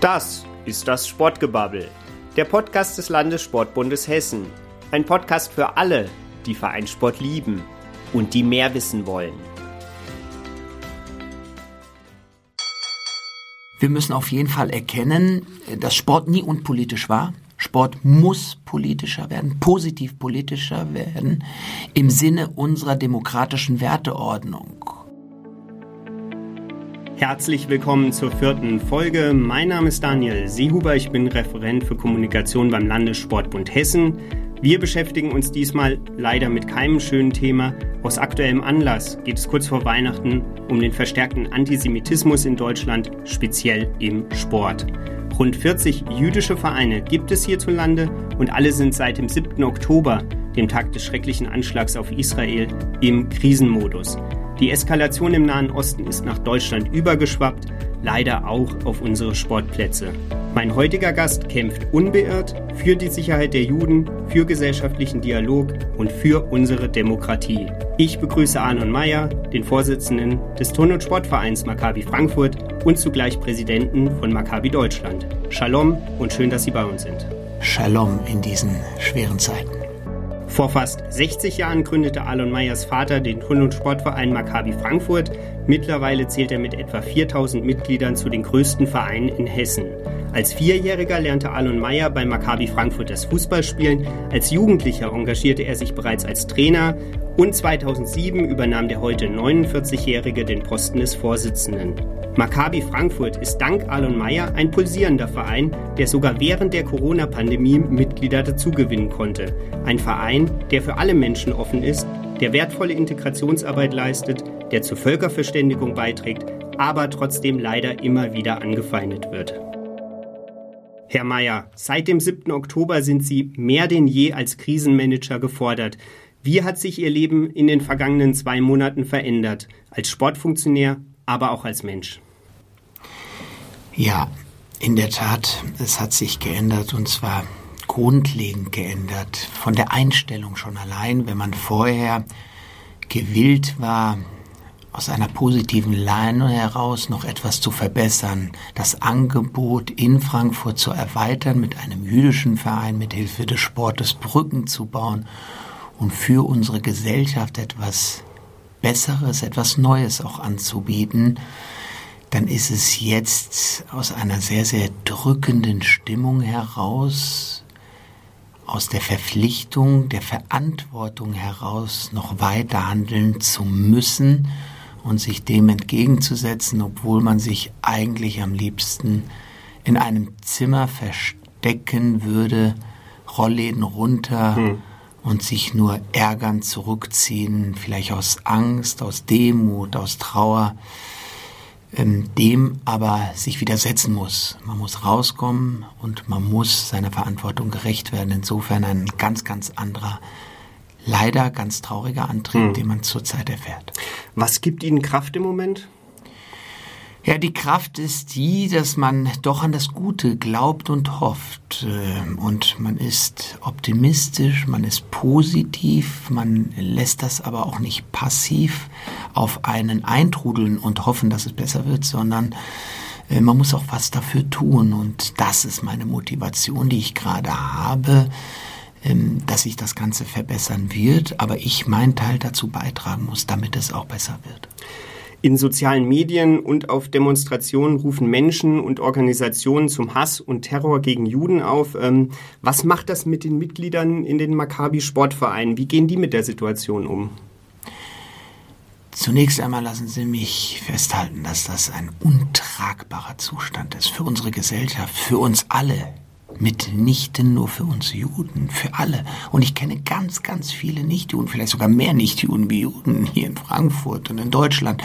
Das ist das Sportgebabbel, der Podcast des Landessportbundes Hessen. Ein Podcast für alle, die Vereinssport lieben und die mehr wissen wollen. Wir müssen auf jeden Fall erkennen, dass Sport nie unpolitisch war. Sport muss politischer werden, positiv politischer werden, im Sinne unserer demokratischen Werteordnung. Herzlich willkommen zur vierten Folge. Mein Name ist Daniel Seehuber, ich bin Referent für Kommunikation beim Landessportbund Hessen. Wir beschäftigen uns diesmal leider mit keinem schönen Thema. Aus aktuellem Anlass geht es kurz vor Weihnachten um den verstärkten Antisemitismus in Deutschland, speziell im Sport. Rund 40 jüdische Vereine gibt es hierzulande und alle sind seit dem 7. Oktober, dem Tag des schrecklichen Anschlags auf Israel, im Krisenmodus. Die Eskalation im Nahen Osten ist nach Deutschland übergeschwappt, leider auch auf unsere Sportplätze. Mein heutiger Gast kämpft unbeirrt für die Sicherheit der Juden, für gesellschaftlichen Dialog und für unsere Demokratie. Ich begrüße Arnon Meyer, den Vorsitzenden des Turn- und Sportvereins Maccabi Frankfurt und zugleich Präsidenten von Maccabi Deutschland. Shalom und schön, dass Sie bei uns sind. Shalom in diesen schweren Zeiten. Vor fast 60 Jahren gründete Alon Meyers Vater den Turn- und Sportverein Maccabi Frankfurt. Mittlerweile zählt er mit etwa 4000 Mitgliedern zu den größten Vereinen in Hessen. Als Vierjähriger lernte Alon Meyer bei Maccabi Frankfurt das Fußballspielen. Als Jugendlicher engagierte er sich bereits als Trainer und 2007 übernahm der heute 49-Jährige den Posten des Vorsitzenden. Maccabi Frankfurt ist dank Alon Meyer ein pulsierender Verein, der sogar während der Corona-Pandemie Mitglieder dazugewinnen konnte. Ein Verein, der für alle Menschen offen ist, der wertvolle Integrationsarbeit leistet, der zur Völkerverständigung beiträgt, aber trotzdem leider immer wieder angefeindet wird. Herr Meyer, seit dem 7. Oktober sind Sie mehr denn je als Krisenmanager gefordert. Wie hat sich Ihr Leben in den vergangenen zwei Monaten verändert? Als Sportfunktionär, aber auch als Mensch? Ja, in der Tat, es hat sich geändert und zwar grundlegend geändert. Von der Einstellung schon allein, wenn man vorher gewillt war, aus einer positiven Leine heraus noch etwas zu verbessern, das Angebot in Frankfurt zu erweitern, mit einem jüdischen Verein, mit Hilfe des Sportes Brücken zu bauen und für unsere Gesellschaft etwas Besseres, etwas Neues auch anzubieten, dann ist es jetzt aus einer sehr, sehr drückenden Stimmung heraus, aus der Verpflichtung, der Verantwortung heraus noch weiter handeln zu müssen und sich dem entgegenzusetzen, obwohl man sich eigentlich am liebsten in einem Zimmer verstecken würde, Rollläden runter hm. und sich nur ärgern, zurückziehen, vielleicht aus Angst, aus Demut, aus Trauer ähm, dem aber sich widersetzen muss. Man muss rauskommen und man muss seiner Verantwortung gerecht werden. Insofern ein ganz, ganz anderer, leider ganz trauriger Antrieb, hm. den man zurzeit erfährt. Was gibt Ihnen Kraft im Moment? Ja, die Kraft ist die, dass man doch an das Gute glaubt und hofft. Ähm, und man ist optimistisch, man ist positiv, man lässt das aber auch nicht passiv auf einen eintrudeln und hoffen, dass es besser wird, sondern äh, man muss auch was dafür tun. Und das ist meine Motivation, die ich gerade habe dass sich das Ganze verbessern wird, aber ich meinen Teil dazu beitragen muss, damit es auch besser wird. In sozialen Medien und auf Demonstrationen rufen Menschen und Organisationen zum Hass und Terror gegen Juden auf. Ähm, was macht das mit den Mitgliedern in den Maccabi-Sportvereinen? Wie gehen die mit der Situation um? Zunächst einmal lassen Sie mich festhalten, dass das ein untragbarer Zustand ist für unsere Gesellschaft, für uns alle mitnichten nur für uns Juden, für alle. Und ich kenne ganz, ganz viele Nichtjuden, vielleicht sogar mehr Nichtjuden wie Juden hier in Frankfurt und in Deutschland,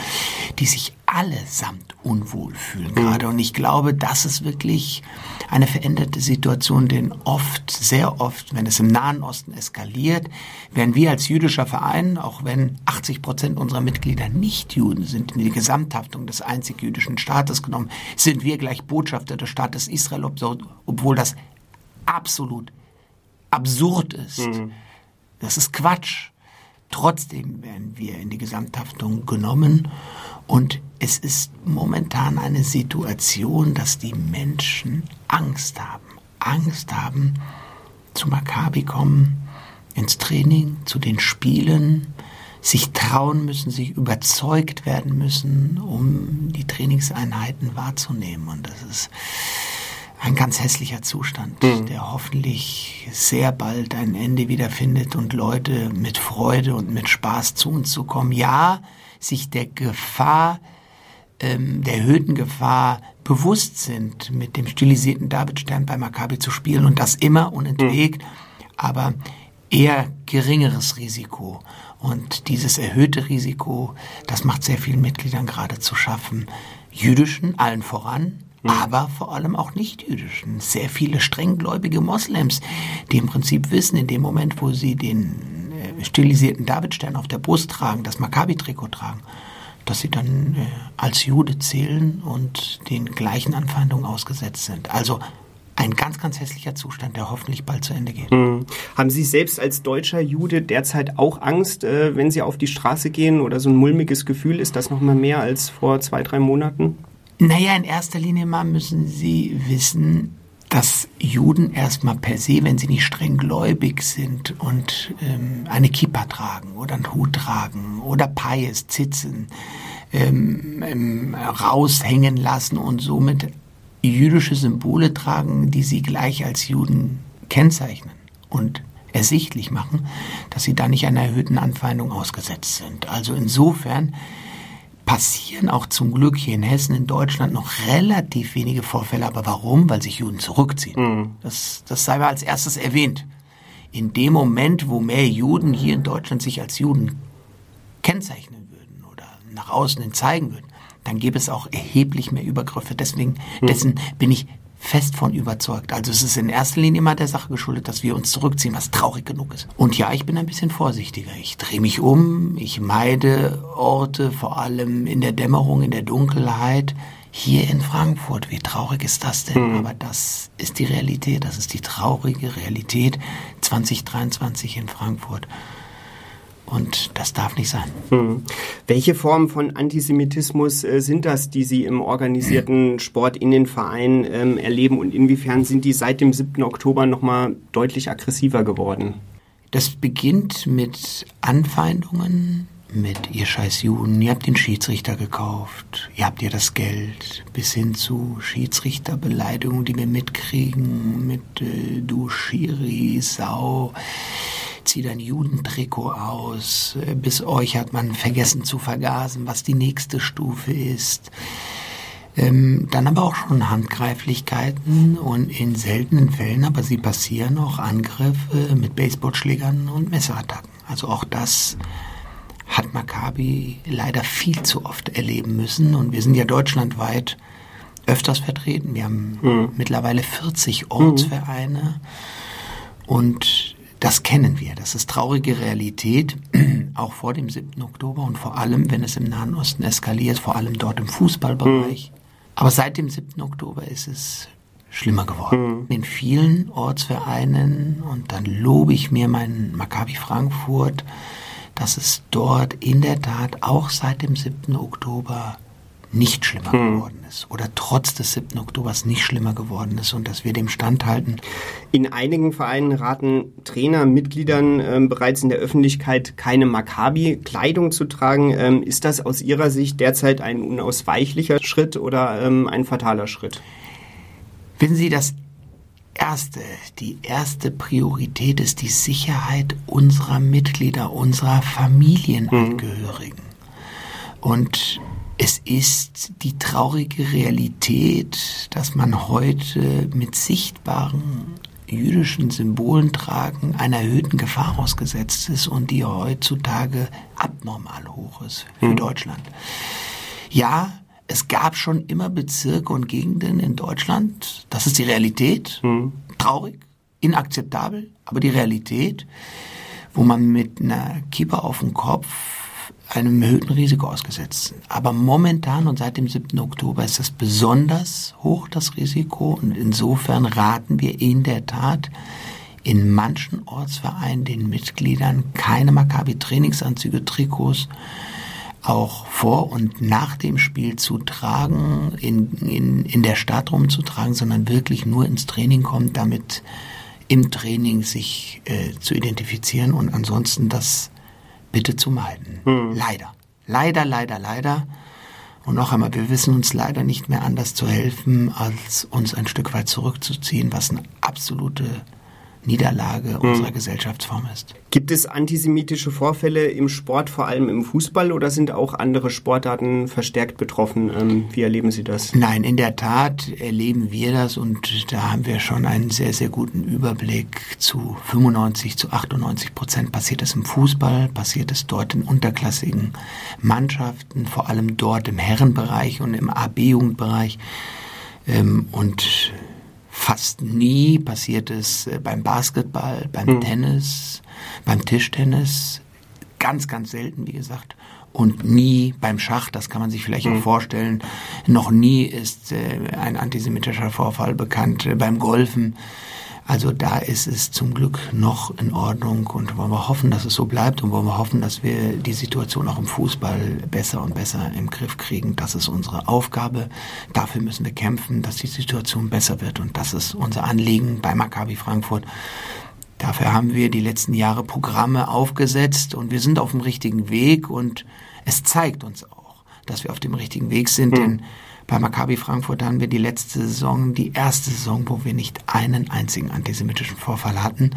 die sich allesamt unwohl fühlen gerade. Und ich glaube, das ist wirklich eine veränderte Situation, denn oft, sehr oft, wenn es im Nahen Osten eskaliert, werden wir als jüdischer Verein, auch wenn 80 Prozent unserer Mitglieder nicht Juden sind, in die Gesamthaftung des einzig jüdischen Staates genommen, sind wir gleich Botschafter des Staates Israel, obwohl das absolut absurd ist. Mhm. Das ist Quatsch. Trotzdem werden wir in die Gesamthaftung genommen und es ist momentan eine Situation, dass die Menschen Angst haben. Angst haben, zu Maccabi kommen, ins Training, zu den Spielen, sich trauen müssen, sich überzeugt werden müssen, um die Trainingseinheiten wahrzunehmen. Und das ist ein ganz hässlicher Zustand, mhm. der hoffentlich sehr bald ein Ende wiederfindet und Leute mit Freude und mit Spaß zu uns zu kommen. Ja, sich der Gefahr, ähm, der erhöhten Gefahr bewusst sind, mit dem stilisierten Davidstern bei Maccabi zu spielen und das immer unentwegt, mhm. aber eher geringeres Risiko. Und dieses erhöhte Risiko, das macht sehr vielen Mitgliedern gerade zu schaffen. Jüdischen allen voran, mhm. aber vor allem auch nicht-jüdischen. Sehr viele strenggläubige Moslems, die im Prinzip wissen, in dem Moment, wo sie den äh, stilisierten Davidstern auf der Brust tragen, das Maccabi-Trikot tragen, dass sie dann äh, als Jude zählen und den gleichen Anfeindungen ausgesetzt sind. Also ein ganz, ganz hässlicher Zustand, der hoffentlich bald zu Ende geht. Mhm. Haben Sie selbst als deutscher Jude derzeit auch Angst, äh, wenn Sie auf die Straße gehen oder so ein mulmiges Gefühl? Ist das noch mal mehr als vor zwei, drei Monaten? Naja, in erster Linie mal müssen Sie wissen, dass Juden erstmal per se, wenn sie nicht streng gläubig sind und ähm, eine Kippa tragen oder einen Hut tragen oder Pais, Zitzen, ähm, ähm, raushängen lassen und somit jüdische Symbole tragen, die sie gleich als Juden kennzeichnen und ersichtlich machen, dass sie da nicht einer erhöhten Anfeindung ausgesetzt sind. Also insofern passieren auch zum Glück hier in Hessen, in Deutschland noch relativ wenige Vorfälle. Aber warum? Weil sich Juden zurückziehen. Mhm. Das, das sei mal als erstes erwähnt. In dem Moment, wo mehr Juden hier in Deutschland sich als Juden kennzeichnen würden oder nach außen hin zeigen würden, dann gäbe es auch erheblich mehr Übergriffe. Deswegen, mhm. dessen bin ich fest von überzeugt. Also es ist in erster Linie mal der Sache geschuldet, dass wir uns zurückziehen, was traurig genug ist. Und ja, ich bin ein bisschen vorsichtiger. Ich drehe mich um, ich meide Orte, vor allem in der Dämmerung, in der Dunkelheit. Hier in Frankfurt, wie traurig ist das denn? Mhm. Aber das ist die Realität, das ist die traurige Realität 2023 in Frankfurt. Und das darf nicht sein. Hm. Welche Formen von Antisemitismus äh, sind das, die Sie im organisierten Sport in den Vereinen ähm, erleben und inwiefern sind die seit dem 7. Oktober nochmal deutlich aggressiver geworden? Das beginnt mit Anfeindungen, mit ihr scheiß Juden, ihr habt den Schiedsrichter gekauft, ihr habt ihr das Geld, bis hin zu Schiedsrichterbeleidigungen, die wir mitkriegen, mit äh, du Schiri, Sau zieh dein Judentrikot aus, bis euch hat man vergessen zu vergasen, was die nächste Stufe ist. Ähm, dann aber auch schon Handgreiflichkeiten und in seltenen Fällen, aber sie passieren auch Angriffe mit Baseballschlägern und Messerattacken. Also auch das hat Maccabi leider viel zu oft erleben müssen und wir sind ja deutschlandweit öfters vertreten. Wir haben mhm. mittlerweile 40 Ortsvereine mhm. und das kennen wir. Das ist traurige Realität, auch vor dem 7. Oktober und vor allem, wenn es im Nahen Osten eskaliert, vor allem dort im Fußballbereich. Mhm. Aber seit dem 7. Oktober ist es schlimmer geworden. Mhm. In vielen Ortsvereinen, und dann lobe ich mir meinen Maccabi Frankfurt, dass es dort in der Tat auch seit dem 7. Oktober nicht schlimmer hm. geworden ist oder trotz des 7. Oktobers nicht schlimmer geworden ist und dass wir dem standhalten. In einigen Vereinen raten Trainer Mitgliedern ähm, bereits in der Öffentlichkeit keine Maccabi-Kleidung zu tragen. Ähm, ist das aus Ihrer Sicht derzeit ein unausweichlicher Schritt oder ähm, ein fataler Schritt? Wissen Sie, das erste, die erste Priorität ist die Sicherheit unserer Mitglieder, unserer Familienangehörigen. Hm. Und es ist die traurige Realität, dass man heute mit sichtbaren jüdischen Symbolen tragen einer erhöhten Gefahr ausgesetzt ist und die heutzutage abnormal hoch ist für hm. Deutschland. Ja, es gab schon immer Bezirke und Gegenden in Deutschland, das ist die Realität, hm. traurig, inakzeptabel, aber die Realität, wo man mit einer Kippa auf dem Kopf einem erhöhten Risiko ausgesetzt. Aber momentan und seit dem 7. Oktober ist es besonders hoch, das Risiko. Und insofern raten wir in der Tat in manchen Ortsvereinen den Mitgliedern keine Maccabi-Trainingsanzüge, Trikots, auch vor und nach dem Spiel zu tragen, in, in, in der Stadt rumzutragen, sondern wirklich nur ins Training kommt, damit im Training sich äh, zu identifizieren und ansonsten das bitte zu meiden. Hm. Leider. Leider, leider, leider. Und noch einmal, wir wissen uns leider nicht mehr anders zu helfen, als uns ein Stück weit zurückzuziehen, was eine absolute Niederlage hm. unserer Gesellschaftsform ist. Gibt es antisemitische Vorfälle im Sport, vor allem im Fußball, oder sind auch andere Sportarten verstärkt betroffen? Ähm, wie erleben Sie das? Nein, in der Tat erleben wir das und da haben wir schon einen sehr, sehr guten Überblick. Zu 95, zu 98 Prozent passiert es im Fußball, passiert es dort in unterklassigen Mannschaften, vor allem dort im Herrenbereich und im AB-Jugendbereich. Ähm, und Fast nie passiert es äh, beim Basketball, beim hm. Tennis, beim Tischtennis. Ganz, ganz selten, wie gesagt. Und nie beim Schach, das kann man sich vielleicht hm. auch vorstellen. Noch nie ist äh, ein antisemitischer Vorfall bekannt. Äh, beim Golfen also da ist es zum Glück noch in Ordnung und wollen wir hoffen, dass es so bleibt und wollen wir hoffen, dass wir die Situation auch im Fußball besser und besser im Griff kriegen. Das ist unsere Aufgabe. Dafür müssen wir kämpfen, dass die Situation besser wird und das ist unser Anliegen bei Maccabi Frankfurt. Dafür haben wir die letzten Jahre Programme aufgesetzt und wir sind auf dem richtigen Weg und es zeigt uns auch, dass wir auf dem richtigen Weg sind, mhm. denn bei Maccabi Frankfurt haben wir die letzte Saison, die erste Saison, wo wir nicht einen einzigen antisemitischen Vorfall hatten.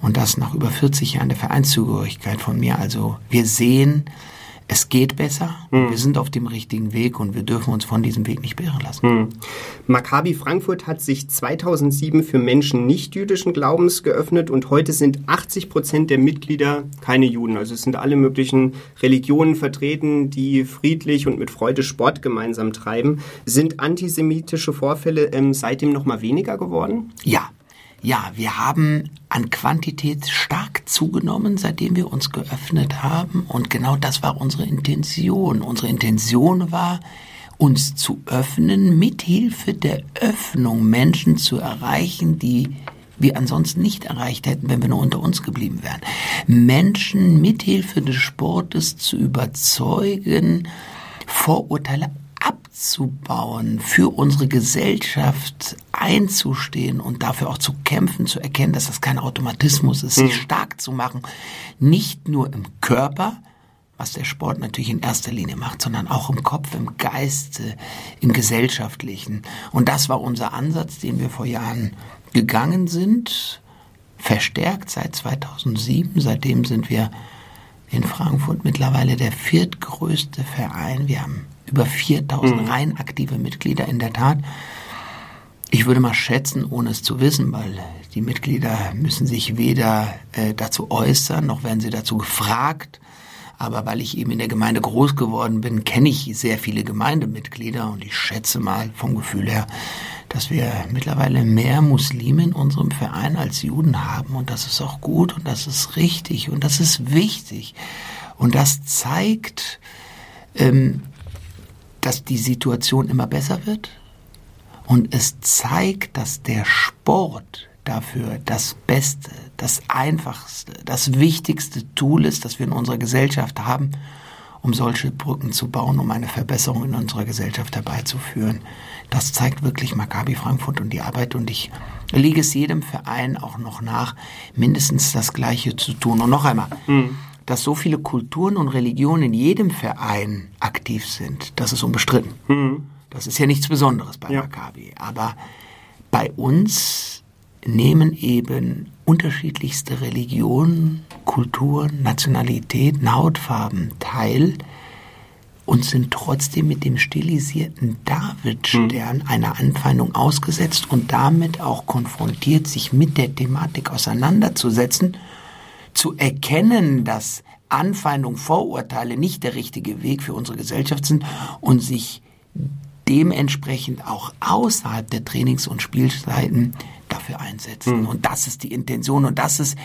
Und das nach über 40 Jahren der Vereinszugehörigkeit von mir. Also wir sehen, es geht besser, hm. wir sind auf dem richtigen Weg und wir dürfen uns von diesem Weg nicht beirren lassen. Hm. Maccabi Frankfurt hat sich 2007 für Menschen nicht-jüdischen Glaubens geöffnet und heute sind 80 Prozent der Mitglieder keine Juden. Also es sind alle möglichen Religionen vertreten, die friedlich und mit Freude Sport gemeinsam treiben. Sind antisemitische Vorfälle ähm, seitdem noch mal weniger geworden? Ja, ja, wir haben an Quantität stark zugenommen, seitdem wir uns geöffnet haben. Und genau das war unsere Intention. Unsere Intention war, uns zu öffnen, mithilfe der Öffnung Menschen zu erreichen, die wir ansonsten nicht erreicht hätten, wenn wir nur unter uns geblieben wären. Menschen mithilfe des Sportes zu überzeugen, Vorurteile abzubauen, für unsere Gesellschaft einzustehen und dafür auch zu kämpfen, zu erkennen, dass das kein Automatismus ist, sich hm. stark zu machen, nicht nur im Körper, was der Sport natürlich in erster Linie macht, sondern auch im Kopf, im Geiste, im Gesellschaftlichen. Und das war unser Ansatz, den wir vor Jahren gegangen sind, verstärkt seit 2007. Seitdem sind wir in Frankfurt mittlerweile der viertgrößte Verein. Wir haben über 4000 mhm. rein aktive Mitglieder in der Tat. Ich würde mal schätzen, ohne es zu wissen, weil die Mitglieder müssen sich weder äh, dazu äußern, noch werden sie dazu gefragt. Aber weil ich eben in der Gemeinde groß geworden bin, kenne ich sehr viele Gemeindemitglieder und ich schätze mal vom Gefühl her, dass wir mittlerweile mehr Muslime in unserem Verein als Juden haben und das ist auch gut und das ist richtig und das ist wichtig und das zeigt, ähm, dass die Situation immer besser wird und es zeigt, dass der Sport dafür das Beste, das Einfachste, das wichtigste Tool ist, das wir in unserer Gesellschaft haben, um solche Brücken zu bauen, um eine Verbesserung in unserer Gesellschaft herbeizuführen. Das zeigt wirklich Maccabi Frankfurt und die Arbeit und ich lege es jedem Verein auch noch nach, mindestens das Gleiche zu tun. Und noch einmal, mhm dass so viele Kulturen und Religionen in jedem Verein aktiv sind, das ist unbestritten. Mhm. Das ist ja nichts Besonderes bei ja. Maccabi. Aber bei uns nehmen eben unterschiedlichste Religionen, Kulturen, Nationalitäten, Hautfarben teil und sind trotzdem mit dem stilisierten Davidstern mhm. einer Anfeindung ausgesetzt und damit auch konfrontiert, sich mit der Thematik auseinanderzusetzen zu erkennen, dass Anfeindung, Vorurteile nicht der richtige Weg für unsere Gesellschaft sind und sich dementsprechend auch außerhalb der Trainings- und Spielzeiten dafür einsetzen. Mhm. Und das ist die Intention und das ist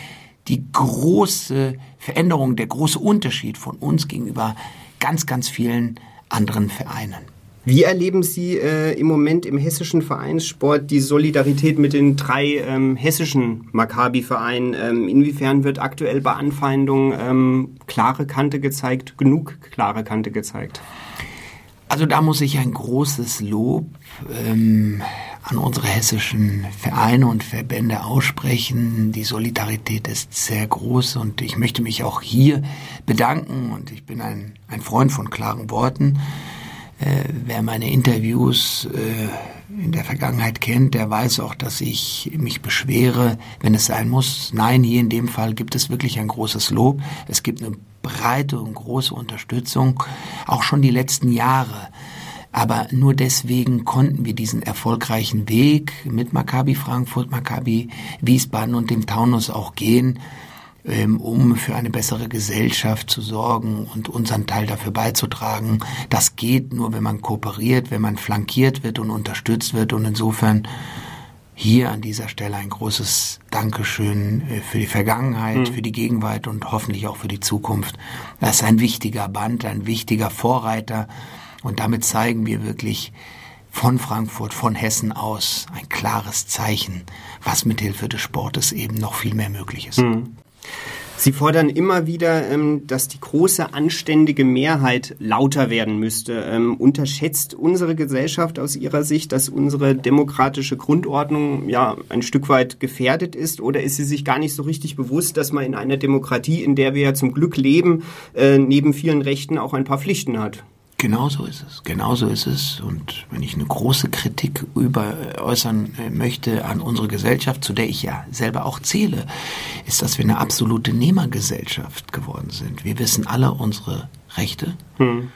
die große Veränderung, der große Unterschied von uns gegenüber ganz, ganz vielen anderen Vereinen. Wie erleben Sie äh, im Moment im hessischen Vereinssport die Solidarität mit den drei ähm, hessischen Maccabi-Vereinen? Ähm, inwiefern wird aktuell bei Anfeindungen ähm, klare Kante gezeigt, genug klare Kante gezeigt? Also da muss ich ein großes Lob ähm, an unsere hessischen Vereine und Verbände aussprechen. Die Solidarität ist sehr groß und ich möchte mich auch hier bedanken und ich bin ein, ein Freund von klaren Worten. Äh, wer meine Interviews äh, in der Vergangenheit kennt, der weiß auch, dass ich mich beschwere, wenn es sein muss. Nein, hier in dem Fall gibt es wirklich ein großes Lob. Es gibt eine breite und große Unterstützung, auch schon die letzten Jahre. Aber nur deswegen konnten wir diesen erfolgreichen Weg mit Maccabi Frankfurt, Maccabi Wiesbaden und dem Taunus auch gehen, ähm, um für eine bessere Gesellschaft zu sorgen und unseren Teil dafür beizutragen. Das geht nur, wenn man kooperiert, wenn man flankiert wird und unterstützt wird. Und insofern hier an dieser Stelle ein großes Dankeschön äh, für die Vergangenheit, mhm. für die Gegenwart und hoffentlich auch für die Zukunft. Das ist ein wichtiger Band, ein wichtiger Vorreiter und damit zeigen wir wirklich von Frankfurt, von Hessen aus ein klares Zeichen, was mit Hilfe des Sportes eben noch viel mehr möglich ist. Mhm. Sie fordern immer wieder, ähm, dass die große anständige Mehrheit lauter werden müsste. Ähm, unterschätzt unsere Gesellschaft aus Ihrer Sicht, dass unsere demokratische Grundordnung ja ein Stück weit gefährdet ist? Oder ist sie sich gar nicht so richtig bewusst, dass man in einer Demokratie, in der wir ja zum Glück leben, äh, neben vielen Rechten auch ein paar Pflichten hat? Genau so ist es. Genau so ist es. Und wenn ich eine große Kritik über äh, äußern äh, möchte an unsere Gesellschaft, zu der ich ja selber auch zähle, ist, dass wir eine absolute Nehmergesellschaft geworden sind. Wir wissen alle unsere Rechte, hm.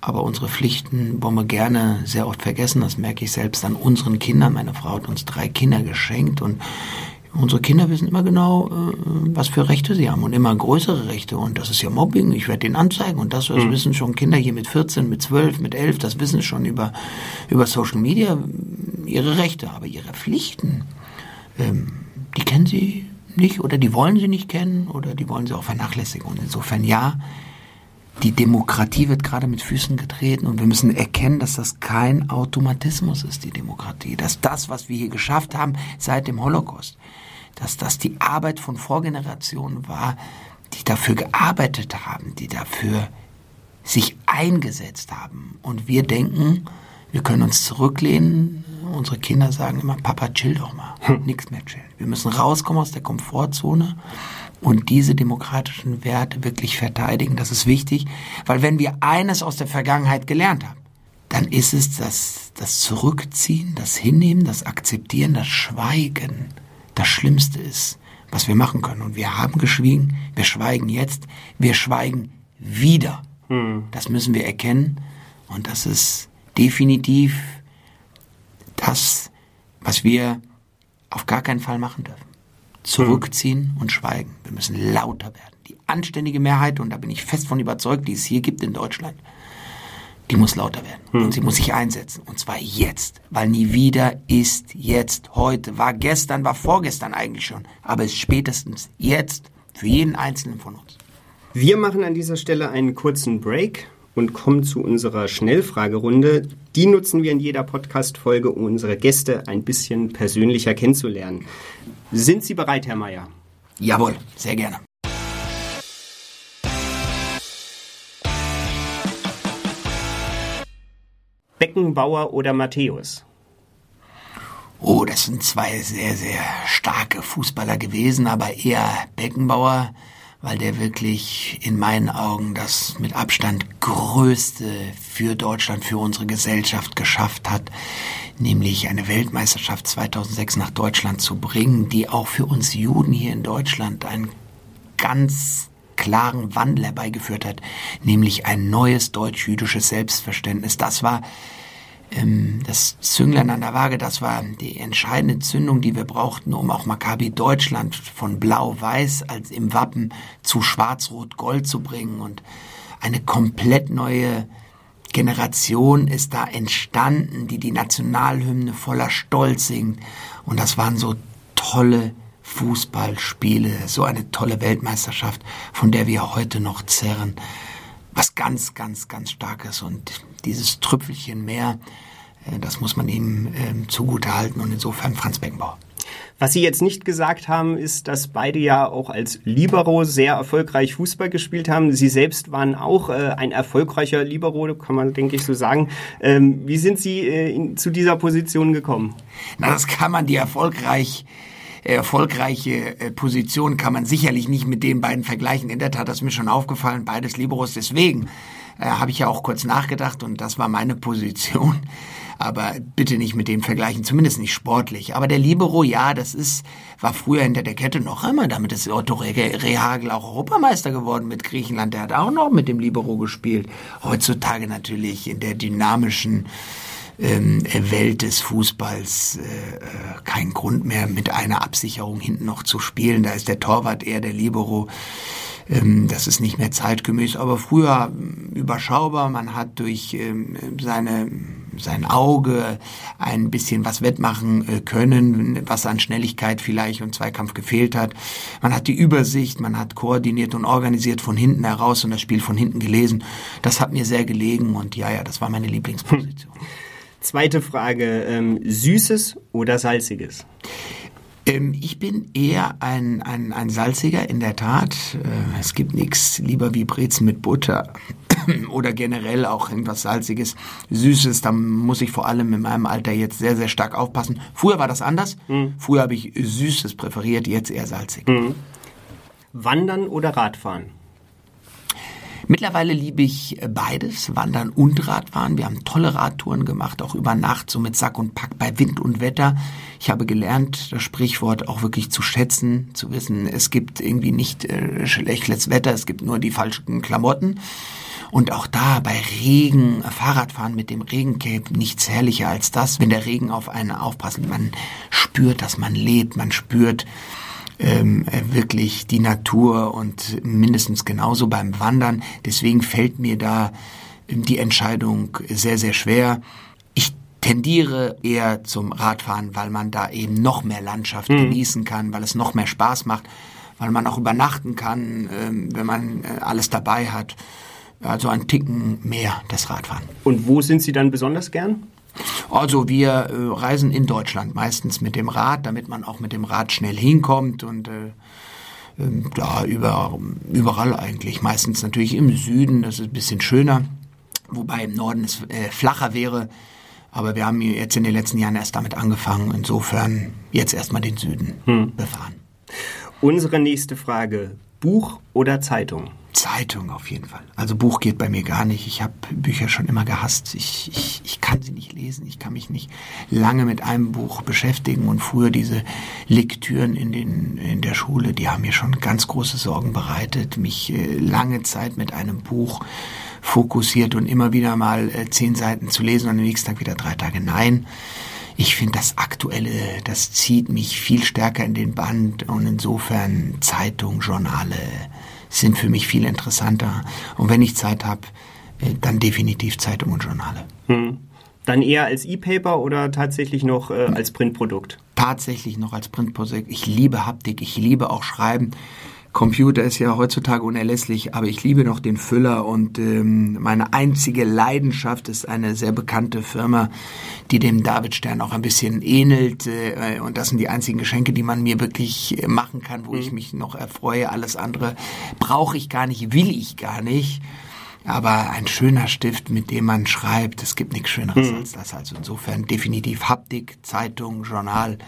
aber unsere Pflichten wollen wir gerne sehr oft vergessen. Das merke ich selbst an unseren Kindern. Meine Frau hat uns drei Kinder geschenkt und Unsere Kinder wissen immer genau, äh, was für Rechte sie haben und immer größere Rechte. Und das ist ja Mobbing, ich werde den anzeigen. Und das, das mhm. wissen schon Kinder hier mit 14, mit 12, mit 11, das wissen schon über, über Social Media ihre Rechte. Aber ihre Pflichten, ähm, die kennen sie nicht oder die wollen sie nicht kennen oder die wollen sie auch vernachlässigen. Und insofern ja, die Demokratie wird gerade mit Füßen getreten und wir müssen erkennen, dass das kein Automatismus ist, die Demokratie. Dass das, was wir hier geschafft haben seit dem Holocaust, dass das die Arbeit von Vorgenerationen war, die dafür gearbeitet haben, die dafür sich eingesetzt haben. Und wir denken, wir können uns zurücklehnen. Unsere Kinder sagen immer, Papa, chill doch mal. Hm. Nichts mehr chillen. Wir müssen rauskommen aus der Komfortzone und diese demokratischen Werte wirklich verteidigen. Das ist wichtig, weil wenn wir eines aus der Vergangenheit gelernt haben, dann ist es das, das Zurückziehen, das Hinnehmen, das Akzeptieren, das Schweigen. Das Schlimmste ist, was wir machen können. Und wir haben geschwiegen, wir schweigen jetzt, wir schweigen wieder. Hm. Das müssen wir erkennen. Und das ist definitiv das, was wir auf gar keinen Fall machen dürfen zurückziehen und schweigen. Wir müssen lauter werden. Die anständige Mehrheit, und da bin ich fest von überzeugt, die es hier gibt in Deutschland, die muss lauter werden. Hm. Und sie muss sich einsetzen. Und zwar jetzt. Weil nie wieder ist jetzt, heute, war gestern, war vorgestern eigentlich schon. Aber es ist spätestens jetzt für jeden Einzelnen von uns. Wir machen an dieser Stelle einen kurzen Break und kommen zu unserer Schnellfragerunde. Die nutzen wir in jeder Podcast-Folge, um unsere Gäste ein bisschen persönlicher kennenzulernen. Sind Sie bereit, Herr Mayer? Jawohl, sehr gerne. Beckenbauer oder Matthäus? Oh, das sind zwei sehr, sehr starke Fußballer gewesen, aber eher Beckenbauer weil der wirklich in meinen Augen das mit Abstand größte für Deutschland, für unsere Gesellschaft geschafft hat, nämlich eine Weltmeisterschaft 2006 nach Deutschland zu bringen, die auch für uns Juden hier in Deutschland einen ganz klaren Wandel herbeigeführt hat, nämlich ein neues deutsch-jüdisches Selbstverständnis. Das war ähm, das Zünglein an der Waage, das war die entscheidende Zündung, die wir brauchten, um auch Maccabi Deutschland von Blau-Weiß als im Wappen zu Schwarz-Rot-Gold zu bringen. Und eine komplett neue Generation ist da entstanden, die die Nationalhymne voller Stolz singt. Und das waren so tolle Fußballspiele, so eine tolle Weltmeisterschaft, von der wir heute noch zerren was ganz, ganz, ganz stark ist. Und dieses Trüpfelchen mehr, äh, das muss man ihm äh, zugutehalten und insofern Franz Beckenbauer. Was Sie jetzt nicht gesagt haben, ist, dass beide ja auch als Libero sehr erfolgreich Fußball gespielt haben. Sie selbst waren auch äh, ein erfolgreicher Libero, kann man, denke ich, so sagen. Ähm, wie sind Sie äh, in, zu dieser Position gekommen? Na, das kann man die erfolgreich erfolgreiche äh, Position kann man sicherlich nicht mit den beiden vergleichen. In der Tat, das ist mir schon aufgefallen, beides Liberos. Deswegen äh, habe ich ja auch kurz nachgedacht und das war meine Position. Aber bitte nicht mit dem vergleichen, zumindest nicht sportlich. Aber der Libero, ja, das ist, war früher hinter der Kette noch einmal. Damit ist Otto Rehagel auch Europameister geworden mit Griechenland. Der hat auch noch mit dem Libero gespielt. Heutzutage natürlich in der dynamischen ähm, Welt des Fußballs äh, äh, kein Grund mehr, mit einer Absicherung hinten noch zu spielen. Da ist der Torwart eher der Libero. Ähm, das ist nicht mehr zeitgemäß, aber früher ähm, überschaubar. Man hat durch ähm, seine, sein Auge ein bisschen was wettmachen äh, können, was an Schnelligkeit vielleicht und Zweikampf gefehlt hat. Man hat die Übersicht, man hat koordiniert und organisiert von hinten heraus und das Spiel von hinten gelesen. Das hat mir sehr gelegen und ja, ja, das war meine Lieblingsposition. Zweite Frage, ähm, süßes oder salziges? Ähm, ich bin eher ein, ein, ein salziger, in der Tat. Äh, es gibt nichts lieber wie Brezen mit Butter oder generell auch irgendwas Salziges, Süßes. Da muss ich vor allem in meinem Alter jetzt sehr, sehr stark aufpassen. Früher war das anders. Mhm. Früher habe ich Süßes präferiert, jetzt eher salzig. Mhm. Wandern oder Radfahren? Mittlerweile liebe ich äh, beides, Wandern und Radfahren. Wir haben tolle Radtouren gemacht, auch über Nacht, so mit Sack und Pack bei Wind und Wetter. Ich habe gelernt, das Sprichwort auch wirklich zu schätzen, zu wissen, es gibt irgendwie nicht äh, schlechtes Wetter, es gibt nur die falschen Klamotten. Und auch da bei Regen, Fahrradfahren mit dem Regencape, nichts herrlicher als das, wenn der Regen auf einen aufpasst. Man spürt, dass man lebt, man spürt, ähm, wirklich die Natur und mindestens genauso beim Wandern. Deswegen fällt mir da ähm, die Entscheidung sehr, sehr schwer. Ich tendiere eher zum Radfahren, weil man da eben noch mehr Landschaft mhm. genießen kann, weil es noch mehr Spaß macht, weil man auch übernachten kann, ähm, wenn man äh, alles dabei hat. Also ein Ticken mehr das Radfahren. Und wo sind Sie dann besonders gern? Also wir äh, reisen in Deutschland meistens mit dem Rad, damit man auch mit dem Rad schnell hinkommt und äh, da über, überall eigentlich. Meistens natürlich im Süden, das ist ein bisschen schöner, wobei im Norden es äh, flacher wäre. Aber wir haben jetzt in den letzten Jahren erst damit angefangen. Insofern jetzt erstmal den Süden hm. befahren. Unsere nächste Frage. Buch oder Zeitung? Zeitung auf jeden Fall. Also Buch geht bei mir gar nicht. Ich habe Bücher schon immer gehasst. Ich, ich, ich kann sie nicht lesen. Ich kann mich nicht lange mit einem Buch beschäftigen. Und früher diese Lektüren in, den, in der Schule, die haben mir schon ganz große Sorgen bereitet. Mich äh, lange Zeit mit einem Buch fokussiert und immer wieder mal äh, zehn Seiten zu lesen und am nächsten Tag wieder drei Tage nein. Ich finde das Aktuelle, das zieht mich viel stärker in den Band und insofern Zeitung, Journale, sind für mich viel interessanter. Und wenn ich Zeit habe, äh, dann definitiv Zeitung und Journale. Hm. Dann eher als E-Paper oder tatsächlich noch äh, als Printprodukt? Tatsächlich noch als Printprodukt. Ich liebe Haptik, ich liebe auch Schreiben. Computer ist ja heutzutage unerlässlich, aber ich liebe noch den Füller und ähm, meine einzige Leidenschaft ist eine sehr bekannte Firma, die dem Davidstern auch ein bisschen ähnelt äh, und das sind die einzigen Geschenke, die man mir wirklich äh, machen kann, wo mhm. ich mich noch erfreue. Alles andere brauche ich gar nicht, will ich gar nicht. Aber ein schöner Stift, mit dem man schreibt, es gibt nichts Schöneres mhm. als das. Also insofern definitiv Haptik, Zeitung, Journal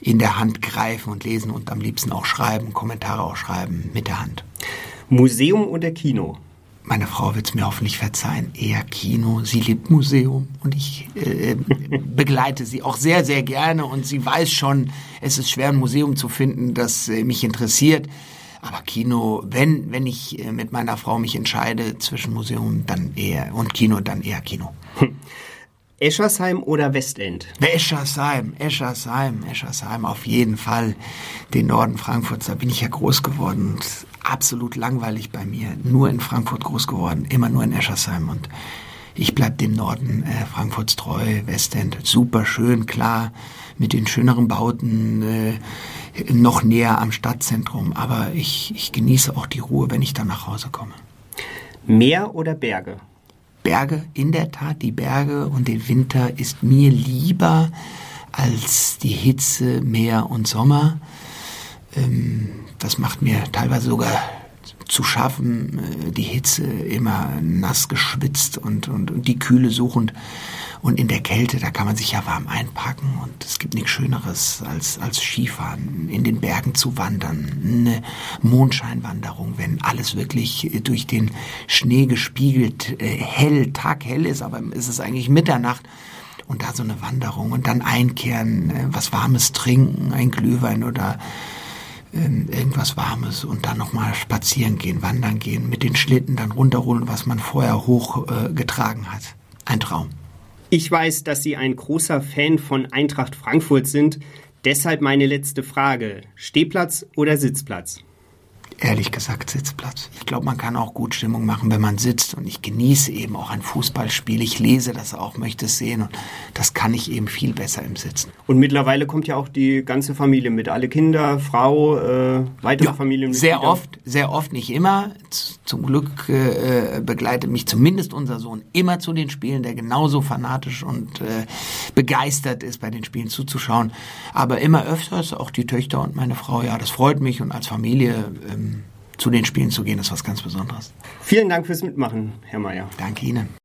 in der Hand greifen und lesen und am liebsten auch schreiben, Kommentare auch schreiben mit der Hand. Museum oder Kino? Meine Frau wird es mir hoffentlich verzeihen. Eher Kino. Sie liebt Museum und ich äh, begleite sie auch sehr, sehr gerne und sie weiß schon, es ist schwer, ein Museum zu finden, das äh, mich interessiert. Aber Kino, wenn, wenn ich äh, mit meiner Frau mich entscheide zwischen Museum dann eher und Kino, dann eher Kino. Eschersheim oder Westend? Eschersheim, Eschersheim, Eschersheim, auf jeden Fall. Den Norden Frankfurts, da bin ich ja groß geworden und absolut langweilig bei mir. Nur in Frankfurt groß geworden, immer nur in Eschersheim und ich bleib dem Norden äh, Frankfurts treu, Westend, super schön, klar, mit den schöneren Bauten, äh, noch näher am Stadtzentrum, aber ich, ich genieße auch die Ruhe, wenn ich dann nach Hause komme. Meer oder Berge? Berge, in der Tat die Berge und der Winter ist mir lieber als die Hitze, Meer und Sommer. Ähm, das macht mir teilweise sogar zu schaffen, äh, die Hitze immer nass geschwitzt und, und, und die Kühle suchend. Und in der Kälte, da kann man sich ja warm einpacken und es gibt nichts Schöneres als, als Skifahren, in den Bergen zu wandern, eine Mondscheinwanderung, wenn alles wirklich durch den Schnee gespiegelt äh, hell, taghell ist, aber ist es eigentlich Mitternacht und da so eine Wanderung und dann einkehren, äh, was Warmes trinken, ein Glühwein oder irgendwas Warmes und dann nochmal spazieren gehen, wandern gehen, mit den Schlitten dann runterholen, was man vorher hochgetragen äh, hat. Ein Traum. Ich weiß, dass Sie ein großer Fan von Eintracht Frankfurt sind. Deshalb meine letzte Frage. Stehplatz oder Sitzplatz? Ehrlich gesagt Sitzplatz. Ich glaube, man kann auch gut Stimmung machen, wenn man sitzt. Und ich genieße eben auch ein Fußballspiel. Ich lese das auch, möchte es sehen. Und das kann ich eben viel besser im Sitzen. Und mittlerweile kommt ja auch die ganze Familie mit. Alle Kinder, Frau, äh, weitere ja, Familienmitglieder. Sehr oft, sehr oft, nicht immer. Zum Glück äh, begleitet mich zumindest unser Sohn immer zu den Spielen, der genauso fanatisch und äh, begeistert ist, bei den Spielen zuzuschauen. Aber immer öfters auch die Töchter und meine Frau. Ja, das freut mich. Und als Familie ähm, zu den Spielen zu gehen, ist was ganz Besonderes. Vielen Dank fürs Mitmachen, Herr Mayer. Danke Ihnen.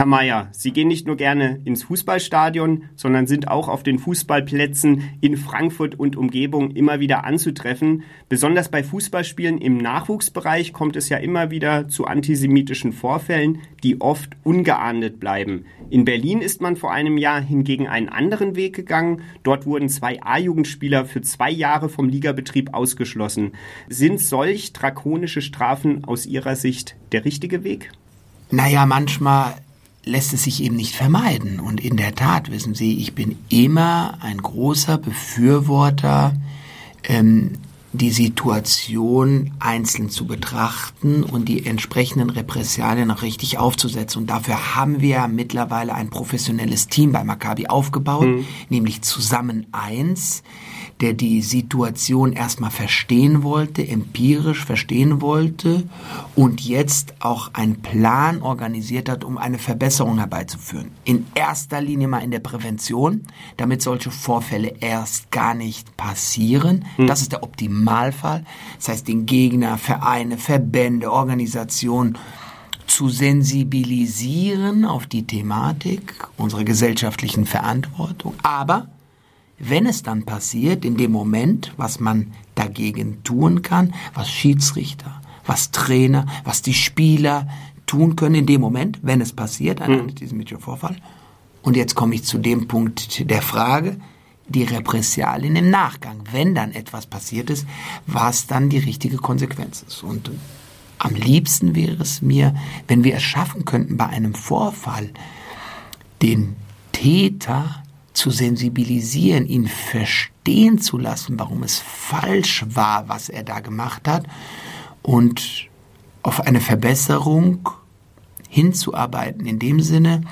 Herr Mayer, Sie gehen nicht nur gerne ins Fußballstadion, sondern sind auch auf den Fußballplätzen in Frankfurt und Umgebung immer wieder anzutreffen. Besonders bei Fußballspielen im Nachwuchsbereich kommt es ja immer wieder zu antisemitischen Vorfällen, die oft ungeahndet bleiben. In Berlin ist man vor einem Jahr hingegen einen anderen Weg gegangen. Dort wurden zwei A-Jugendspieler für zwei Jahre vom Ligabetrieb ausgeschlossen. Sind solch drakonische Strafen aus Ihrer Sicht der richtige Weg? Naja, manchmal lässt es sich eben nicht vermeiden. Und in der Tat, wissen Sie, ich bin immer ein großer Befürworter, ähm, die Situation einzeln zu betrachten und die entsprechenden Repressalien auch richtig aufzusetzen. Und dafür haben wir mittlerweile ein professionelles Team bei Maccabi aufgebaut, mhm. nämlich Zusammen eins, der die Situation erstmal verstehen wollte, empirisch verstehen wollte und jetzt auch einen Plan organisiert hat, um eine Verbesserung herbeizuführen. In erster Linie mal in der Prävention, damit solche Vorfälle erst gar nicht passieren. Hm. Das ist der Optimalfall. Das heißt, den Gegner, Vereine, Verbände, Organisationen zu sensibilisieren auf die Thematik unserer gesellschaftlichen Verantwortung, aber wenn es dann passiert, in dem Moment, was man dagegen tun kann, was Schiedsrichter, was Trainer, was die Spieler tun können in dem Moment, wenn es passiert, ein mhm. antisemitischer Vorfall. Und jetzt komme ich zu dem Punkt der Frage, die Repressalien im Nachgang, wenn dann etwas passiert ist, was dann die richtige Konsequenz ist. Und am liebsten wäre es mir, wenn wir es schaffen könnten, bei einem Vorfall den Täter zu sensibilisieren, ihn verstehen zu lassen, warum es falsch war, was er da gemacht hat und auf eine Verbesserung hinzuarbeiten, in dem Sinne,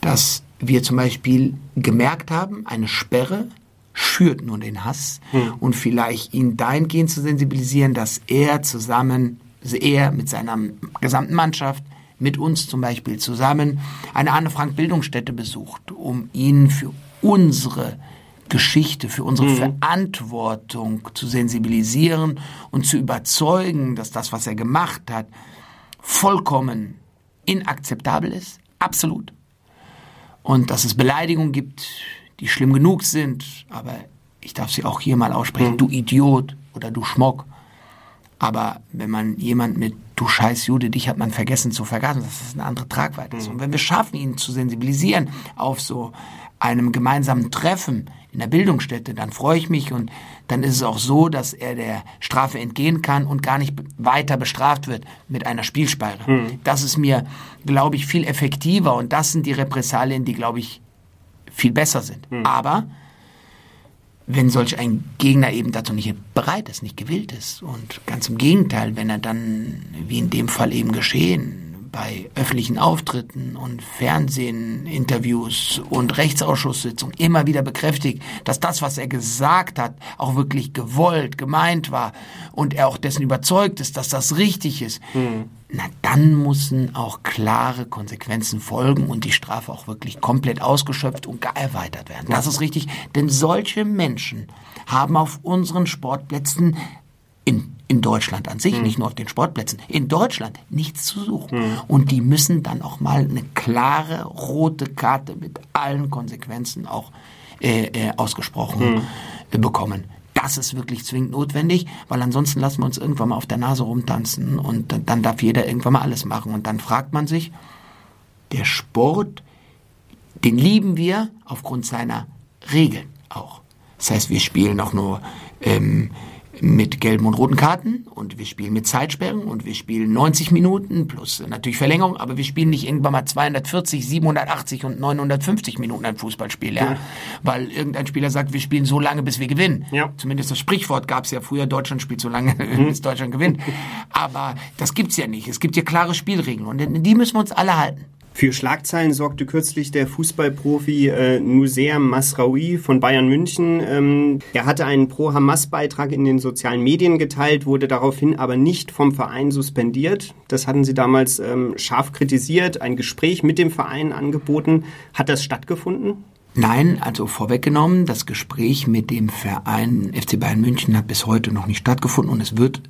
dass wir zum Beispiel gemerkt haben, eine Sperre schürt nur den Hass hm. und vielleicht ihn dahingehend zu sensibilisieren, dass er zusammen, also er mit seiner gesamten Mannschaft, mit uns zum Beispiel zusammen eine Anne Frank Bildungsstätte besucht, um ihn für unsere Geschichte, für unsere mhm. Verantwortung zu sensibilisieren und zu überzeugen, dass das, was er gemacht hat, vollkommen inakzeptabel ist. Absolut. Und dass es Beleidigungen gibt, die schlimm genug sind, aber ich darf sie auch hier mal aussprechen, mhm. du Idiot oder du Schmock. Aber wenn man jemand mit du scheiß Jude, dich hat man vergessen zu vergasen, das ist eine andere Tragweite. Mhm. Und wenn wir schaffen, ihn zu sensibilisieren auf so einem gemeinsamen Treffen in der Bildungsstätte, dann freue ich mich und dann ist es auch so, dass er der Strafe entgehen kann und gar nicht weiter bestraft wird mit einer Spielsperre. Mhm. Das ist mir, glaube ich, viel effektiver und das sind die Repressalien, die, glaube ich, viel besser sind. Mhm. Aber wenn solch ein Gegner eben dazu nicht bereit ist, nicht gewillt ist und ganz im Gegenteil, wenn er dann, wie in dem Fall eben geschehen, bei öffentlichen Auftritten und Fernsehen, Interviews und Rechtsausschusssitzungen immer wieder bekräftigt, dass das, was er gesagt hat, auch wirklich gewollt, gemeint war und er auch dessen überzeugt ist, dass das richtig ist, mhm. Na dann müssen auch klare Konsequenzen folgen und die Strafe auch wirklich komplett ausgeschöpft und gar erweitert werden. Das ist richtig, denn solche Menschen haben auf unseren Sportplätzen in in Deutschland an sich, mhm. nicht nur auf den Sportplätzen, in Deutschland nichts zu suchen. Mhm. Und die müssen dann auch mal eine klare rote Karte mit allen Konsequenzen auch äh, äh, ausgesprochen äh, bekommen. Das ist wirklich zwingend notwendig, weil ansonsten lassen wir uns irgendwann mal auf der Nase rumtanzen und dann, darf jeder irgendwann mal alles machen. Und dann fragt man sich, der Sport, den lieben wir aufgrund seiner Regeln auch. Das heißt, wir spielen auch nur ähm, mit gelben und roten Karten und wir spielen mit Zeitsperren und wir spielen 90 Minuten plus natürlich Verlängerung, aber wir spielen nicht irgendwann mal 240, 780 und 950 Minuten ein Fußballspiel, ja. ja. Weil irgendein Spieler sagt, wir spielen so lange, bis wir gewinnen. Ja. Zumindest das Sprichwort gab es ja früher, Deutschland spielt so lange, mhm. bis Deutschland gewinnt. Aber das gibt's ja nicht. Es gibt ja klare Spielregeln und die müssen wir uns alle halten. Für Schlagzeilen sorgte kürzlich der Fußballprofi äh, Nuser Masraoui von Bayern München. Ähm, er hatte einen Pro-Hamas-Beitrag in den sozialen Medien geteilt, wurde daraufhin aber nicht vom Verein suspendiert. Das hatten sie damals ähm, scharf kritisiert, ein Gespräch mit dem Verein angeboten. Hat das stattgefunden? Nein, also vorweggenommen, das Gespräch mit dem Verein FC Bayern München hat bis heute noch nicht stattgefunden und es wird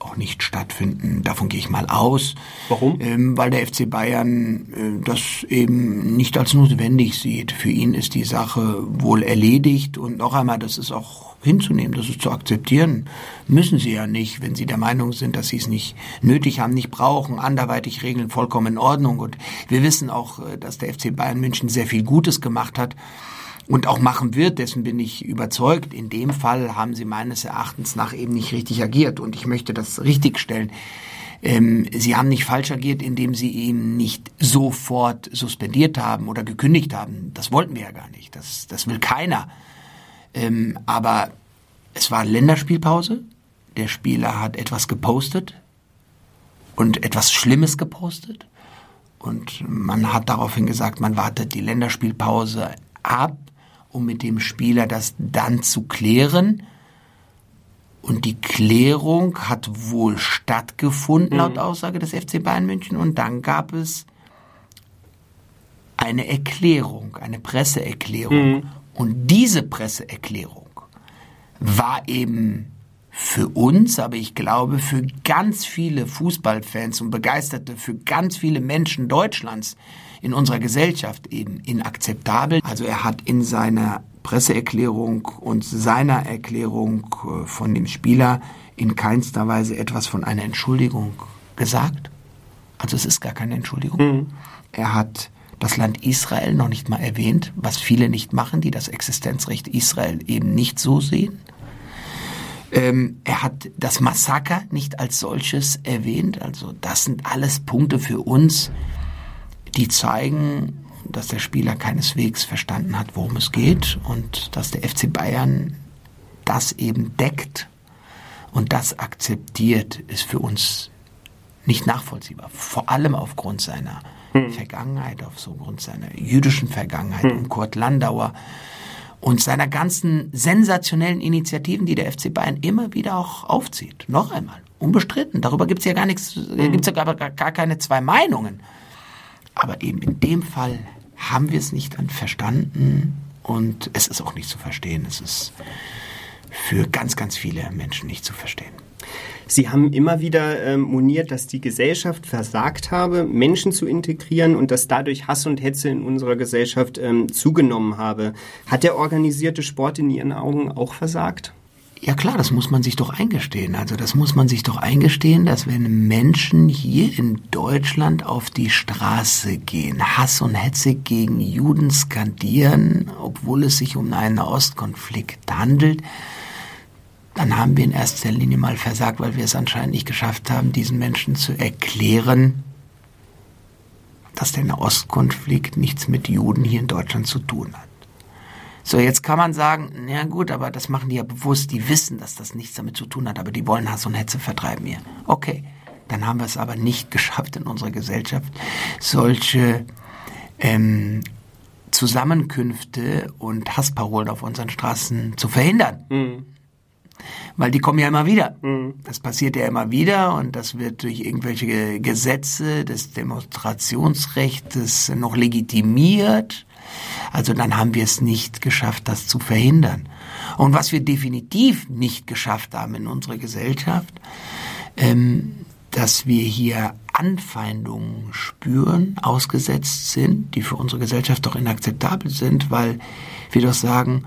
auch nicht stattfinden. Davon gehe ich mal aus. Warum? Ähm, weil der FC Bayern äh, das eben nicht als notwendig sieht. Für ihn ist die Sache wohl erledigt und noch einmal, das ist auch hinzunehmen, das ist zu akzeptieren. Müssen sie ja nicht, wenn sie der Meinung sind, dass sie es nicht nötig haben, nicht brauchen, anderweitig regeln, vollkommen in Ordnung. Und wir wissen auch, äh, dass der FC Bayern München sehr viel Gutes gemacht hat und auch machen wird, dessen bin ich überzeugt. In dem Fall haben sie meines Erachtens nach eben nicht richtig agiert und ich möchte das richtigstellen. Ähm, sie haben nicht falsch agiert, indem sie ihn nicht sofort suspendiert haben oder gekündigt haben. Das wollten wir ja gar nicht. Das, das will keiner. Ähm, aber es war Länderspielpause. Der Spieler hat etwas gepostet und etwas Schlimmes gepostet. Und man hat daraufhin gesagt, man wartet die Länderspielpause ab um mit dem Spieler das dann zu klären. Und die Klärung hat wohl stattgefunden, laut mhm. Aussage des FC Bayern München. Und dann gab es eine Erklärung, eine Presseerklärung. Mhm. Und diese Presseerklärung war eben für uns, aber ich glaube für ganz viele Fußballfans und Begeisterte, für ganz viele Menschen Deutschlands in unserer Gesellschaft eben inakzeptabel. Also er hat in seiner Presseerklärung und seiner Erklärung äh, von dem Spieler in keinster Weise etwas von einer Entschuldigung gesagt. Also es ist gar keine Entschuldigung. Mhm. Er hat das Land Israel noch nicht mal erwähnt, was viele nicht machen, die das Existenzrecht Israel eben nicht so sehen. Ähm, er hat das Massaker nicht als solches erwähnt. Also das sind alles Punkte für uns, die zeigen, dass der Spieler keineswegs verstanden hat, worum es geht und dass der FC Bayern das eben deckt und das akzeptiert, ist für uns nicht nachvollziehbar. Vor allem aufgrund seiner hm. Vergangenheit, aufgrund seiner jüdischen Vergangenheit hm. um Kurt Landauer und seiner ganzen sensationellen Initiativen, die der FC Bayern immer wieder auch aufzieht. Noch einmal, unbestritten. Darüber gibt es ja gar nichts, hm. gibt es ja gar, gar keine zwei Meinungen. Aber eben in dem Fall haben wir es nicht verstanden und es ist auch nicht zu verstehen. Es ist für ganz, ganz viele Menschen nicht zu verstehen. Sie haben immer wieder äh, moniert, dass die Gesellschaft versagt habe, Menschen zu integrieren und dass dadurch Hass und Hetze in unserer Gesellschaft ähm, zugenommen habe. Hat der organisierte Sport in Ihren Augen auch versagt? Ja klar, das muss man sich doch eingestehen. Also das muss man sich doch eingestehen, dass wenn Menschen hier in Deutschland auf die Straße gehen, Hass und Hetze gegen Juden skandieren, obwohl es sich um einen Ostkonflikt handelt, dann haben wir in erster Linie mal versagt, weil wir es anscheinend nicht geschafft haben, diesen Menschen zu erklären, dass der Ostkonflikt nichts mit Juden hier in Deutschland zu tun hat. So, jetzt kann man sagen, ja gut, aber das machen die ja bewusst, die wissen, dass das nichts damit zu tun hat, aber die wollen Hass und Hetze vertreiben hier. Okay, Dann haben wir es aber nicht geschafft in unserer Gesellschaft, solche ähm, Zusammenkünfte und Hassparolen auf unseren Straßen zu verhindern. Mhm. Weil die kommen ja immer wieder. Mhm. Das passiert ja immer wieder und das wird durch irgendwelche Gesetze des Demonstrationsrechts noch legitimiert. Also dann haben wir es nicht geschafft, das zu verhindern. Und was wir definitiv nicht geschafft haben in unserer Gesellschaft, ähm, dass wir hier Anfeindungen spüren, ausgesetzt sind, die für unsere Gesellschaft doch inakzeptabel sind, weil wir doch sagen,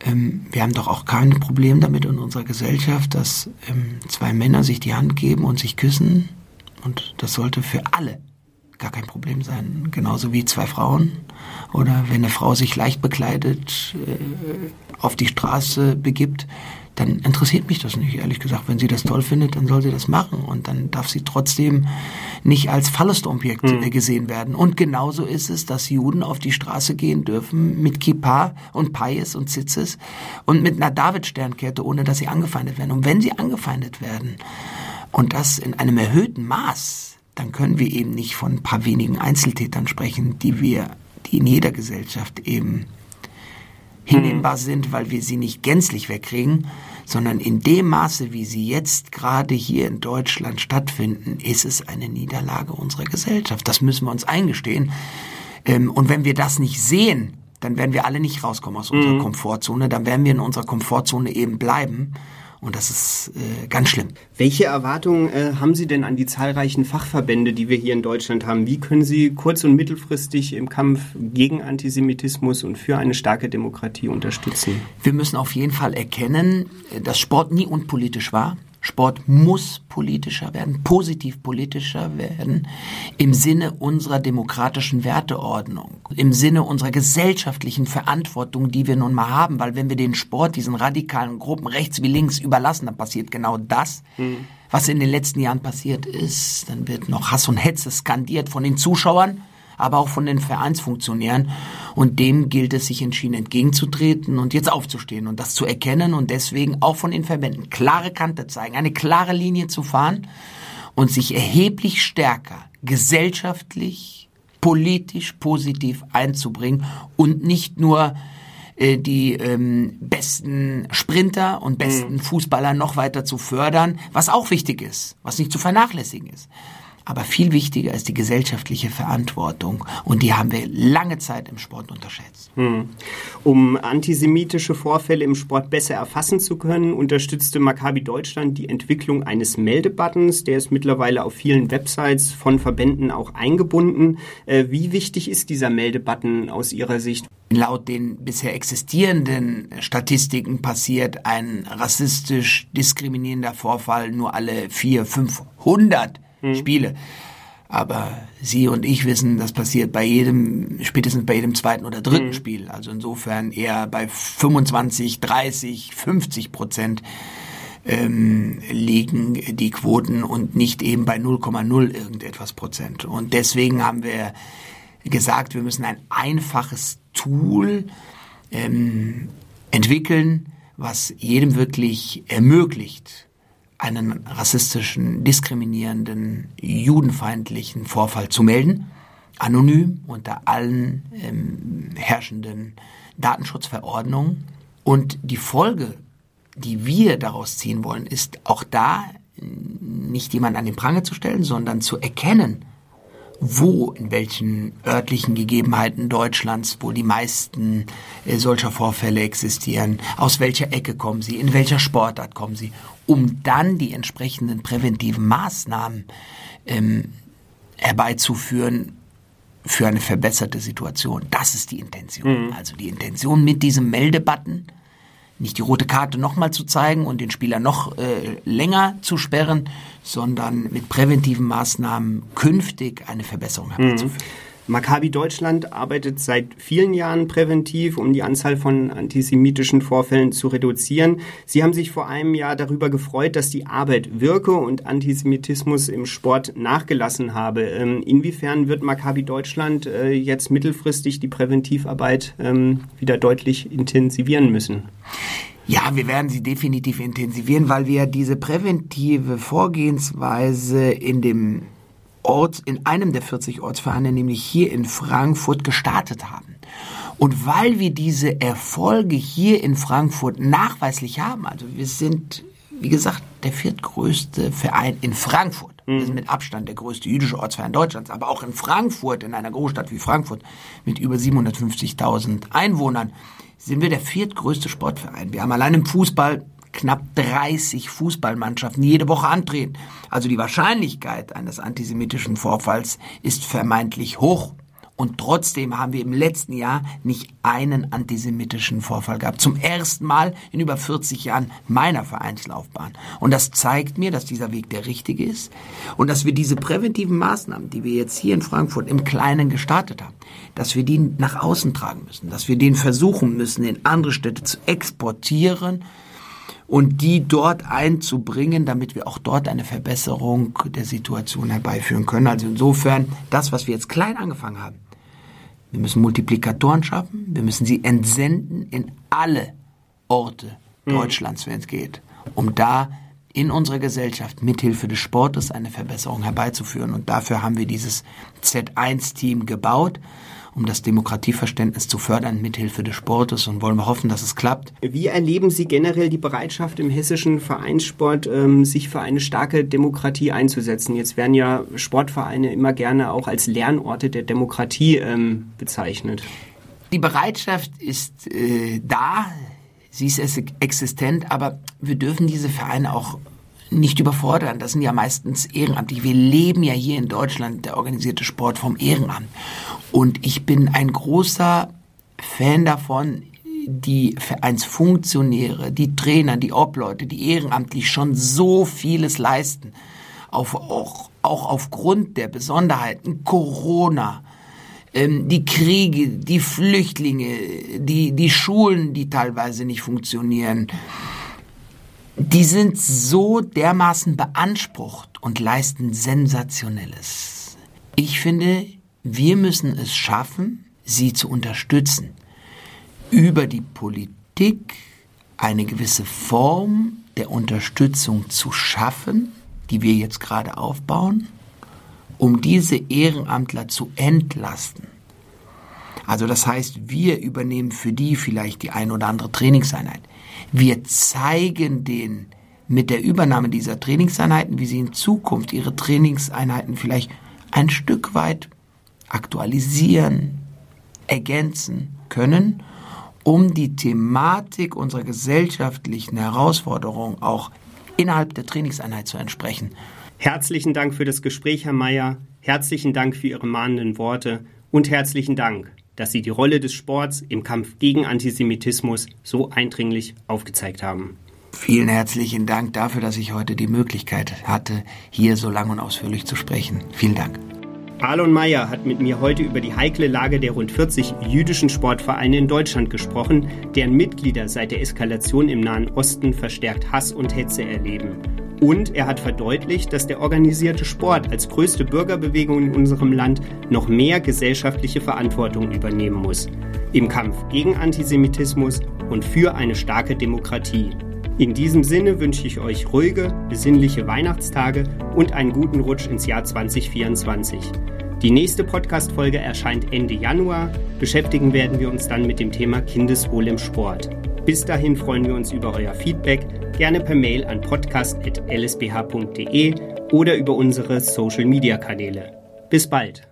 ähm, wir haben doch auch kein Problem damit in unserer Gesellschaft, dass ähm, zwei Männer sich die Hand geben und sich küssen. Und das sollte für alle gar kein Problem sein. Genauso wie zwei Frauen. Oder wenn eine Frau sich leicht bekleidet äh, auf die Straße begibt, dann interessiert mich das nicht, ehrlich gesagt. Wenn sie das toll findet, dann soll sie das machen. Und dann darf sie trotzdem nicht als Verlustobjekt mhm. gesehen werden. Und genauso ist es, dass Juden auf die Straße gehen dürfen mit Kippa und Pais und Zitzes und mit einer David-Sternkette, ohne dass sie angefeindet werden. Und wenn sie angefeindet werden, und das in einem erhöhten Maß, dann können wir eben nicht von ein paar wenigen Einzeltätern sprechen, die wir, die in jeder Gesellschaft eben hinnehmbar sind, weil wir sie nicht gänzlich wegkriegen, sondern in dem Maße, wie sie jetzt gerade hier in Deutschland stattfinden, ist es eine Niederlage unserer Gesellschaft. Das müssen wir uns eingestehen. Ähm, und wenn wir das nicht sehen, dann werden wir alle nicht rauskommen aus unserer mhm. Komfortzone, dann werden wir in unserer Komfortzone eben bleiben. Und das ist äh, ganz schlimm. Welche Erwartungen äh, haben Sie denn an die zahlreichen Fachverbände, die wir hier in Deutschland haben? Wie können Sie kurz- und mittelfristig im Kampf gegen Antisemitismus und für eine starke Demokratie unterstützen? Wir müssen auf jeden Fall erkennen, dass Sport nie unpolitisch war. Sport muss politischer werden, positiv politischer werden, im Sinne unserer demokratischen Werteordnung, im Sinne unserer gesellschaftlichen Verantwortung, die wir nun mal haben, weil wenn wir den Sport diesen radikalen Gruppen rechts wie links überlassen, dann passiert genau das. Mhm. Was in den letzten Jahren passiert ist, dann wird noch Hass und Hetze skandiert von den Zuschauern aber auch von den Vereinsfunktionären. Und dem gilt es, sich entschieden entgegenzutreten und jetzt aufzustehen und das zu erkennen und deswegen auch von den Verbänden klare Kante zeigen, eine klare Linie zu fahren und sich erheblich stärker gesellschaftlich, politisch positiv einzubringen und nicht nur äh, die ähm, besten Sprinter und besten mhm. Fußballer noch weiter zu fördern, was auch wichtig ist, was nicht zu vernachlässigen ist. Aber viel wichtiger ist die gesellschaftliche Verantwortung. Und die haben wir lange Zeit im Sport unterschätzt. Hm. Um antisemitische Vorfälle im Sport besser erfassen zu können, unterstützte Maccabi Deutschland die Entwicklung eines Meldebuttons. Der ist mittlerweile auf vielen Websites von Verbänden auch eingebunden. Äh, wie wichtig ist dieser Meldebutton aus Ihrer Sicht? Laut den bisher existierenden Statistiken passiert ein rassistisch diskriminierender Vorfall nur alle vier, 500 mhm. Spiele. Aber Sie und ich wissen, das passiert bei jedem, spätestens bei jedem zweiten oder dritten mhm. Spiel. Also insofern eher bei 25, 30, 50 Prozent ähm, liegen die Quoten und nicht eben bei 0,0 irgendetwas Prozent. Und deswegen haben wir gesagt, wir müssen ein einfaches Tool ähm, entwickeln, was jedem wirklich ermöglicht, einen rassistischen, diskriminierenden, judenfeindlichen Vorfall zu melden, anonym unter allen ähm, herrschenden Datenschutzverordnungen. Und die Folge, die wir daraus ziehen wollen, ist auch da nicht jemand an den Pranger zu stellen, sondern zu erkennen, wo, in welchen örtlichen Gegebenheiten Deutschlands, wo die meisten äh, solcher Vorfälle existieren, aus welcher Ecke kommen sie, in welcher Sportart kommen sie, um dann die entsprechenden präventiven Maßnahmen ähm, herbeizuführen für eine verbesserte Situation. Das ist die Intention. Mhm. Also die Intention mit diesem Meldebutton, nicht die rote Karte nochmal zu zeigen und den Spieler noch äh, länger zu sperren, sondern mit präventiven Maßnahmen künftig eine Verbesserung herbeizuführen. Mhm. Maccabi Deutschland arbeitet seit vielen Jahren präventiv, um die Anzahl von antisemitischen Vorfällen zu reduzieren. Sie haben sich vor einem Jahr darüber gefreut, dass die Arbeit wirke und Antisemitismus im Sport nachgelassen habe. Ähm, inwiefern wird Maccabi Deutschland äh, jetzt mittelfristig die Präventivarbeit ähm, wieder deutlich intensivieren müssen? Ja, wir werden sie definitiv intensivieren, weil wir diese präventive Vorgehensweise in dem Ort, in einem der 40 Ortsvereine, nämlich hier in Frankfurt, gestartet haben. Und weil wir diese Erfolge hier in Frankfurt nachweislich haben, also wir sind, wie gesagt, der viertgrößte Verein in Frankfurt. Wir sind mit Abstand der größte jüdische Ortsverein Deutschlands, aber auch in Frankfurt, in einer Großstadt wie Frankfurt mit über 750.000 Einwohnern, sind wir der viertgrößte Sportverein. Wir haben allein im Fußball knapp 30 Fußballmannschaften, die jede Woche antreten. Also die Wahrscheinlichkeit eines antisemitischen Vorfalls ist vermeintlich hoch. Und trotzdem haben wir im letzten Jahr nicht einen antisemitischen Vorfall gehabt. Zum ersten Mal in über 40 Jahren meiner Vereinslaufbahn. Und das zeigt mir, dass dieser Weg der richtige ist und dass wir diese präventiven Maßnahmen, die wir jetzt hier in Frankfurt im Kleinen gestartet haben, dass wir die nach außen tragen müssen, dass wir den versuchen müssen, in andere Städte zu exportieren und die dort einzubringen, damit wir auch dort eine Verbesserung der Situation herbeiführen können. Also insofern, das, was wir jetzt klein angefangen haben, wir müssen Multiplikatoren schaffen. Wir müssen sie entsenden in alle Orte mhm. Deutschlands, wenn es geht, um da in unserer Gesellschaft mithilfe des Sportes eine Verbesserung herbeizuführen. Und dafür haben wir dieses Z1-Team gebaut um das Demokratieverständnis zu fördern mithilfe des Sportes und wollen wir hoffen, dass es klappt. Wie erleben Sie generell die Bereitschaft im hessischen Vereinssport, ähm, sich für eine starke Demokratie einzusetzen? Jetzt werden ja Sportvereine immer gerne auch als Lernorte der Demokratie ähm, bezeichnet. Die Bereitschaft ist äh, da, sie ist existent, aber wir dürfen diese Vereine auch nicht überfordern. Das sind ja meistens Ehrenamtliche. Wir leben ja hier in Deutschland der organisierte Sport vom Ehrenamt. Und ich bin ein großer Fan davon, die Vereinsfunktionäre, die Trainer, die Obleute, die ehrenamtlich schon so vieles leisten, auf, auch, auch aufgrund der Besonderheiten Corona, ähm, die Kriege, die Flüchtlinge, die, die Schulen, die teilweise nicht funktionieren, die sind so dermaßen beansprucht und leisten Sensationelles. Ich finde, wir müssen es schaffen, sie zu unterstützen. Über die Politik eine gewisse Form der Unterstützung zu schaffen, die wir jetzt gerade aufbauen, um diese Ehrenamtler zu entlasten. Also das heißt, wir übernehmen für die vielleicht die ein oder andere Trainingseinheit. Wir zeigen den mit der Übernahme dieser Trainingseinheiten, wie sie in Zukunft ihre Trainingseinheiten vielleicht ein Stück weit aktualisieren, ergänzen können, um die Thematik unserer gesellschaftlichen Herausforderungen auch innerhalb der Trainingseinheit zu entsprechen. Herzlichen Dank für das Gespräch, Herr Mayer. Herzlichen Dank für Ihre mahnenden Worte und herzlichen Dank, dass Sie die Rolle des Sports im Kampf gegen Antisemitismus so eindringlich aufgezeigt haben. Vielen herzlichen Dank dafür, dass ich heute die Möglichkeit hatte, hier so lang und ausführlich zu sprechen. Vielen Dank. Alon Mayer hat mit mir heute über die heikle Lage der rund 40 jüdischen Sportvereine in Deutschland gesprochen, deren Mitglieder seit der Eskalation im Nahen Osten verstärkt Hass und Hetze erleben. Und er hat verdeutlicht, dass der organisierte Sport als größte Bürgerbewegung in unserem Land noch mehr gesellschaftliche Verantwortung übernehmen muss. Im Kampf gegen Antisemitismus und für eine starke Demokratie. In diesem Sinne wünsche ich euch ruhige, besinnliche Weihnachtstage und einen guten Rutsch ins Jahr 2024. Die nächste Podcast-Folge erscheint Ende Januar. Beschäftigen werden wir uns dann mit dem Thema Kindeswohl im Sport. Bis dahin freuen wir uns über euer Feedback, gerne per Mail an podcast.lsbh.de oder über unsere Social-Media-Kanäle. Bis bald!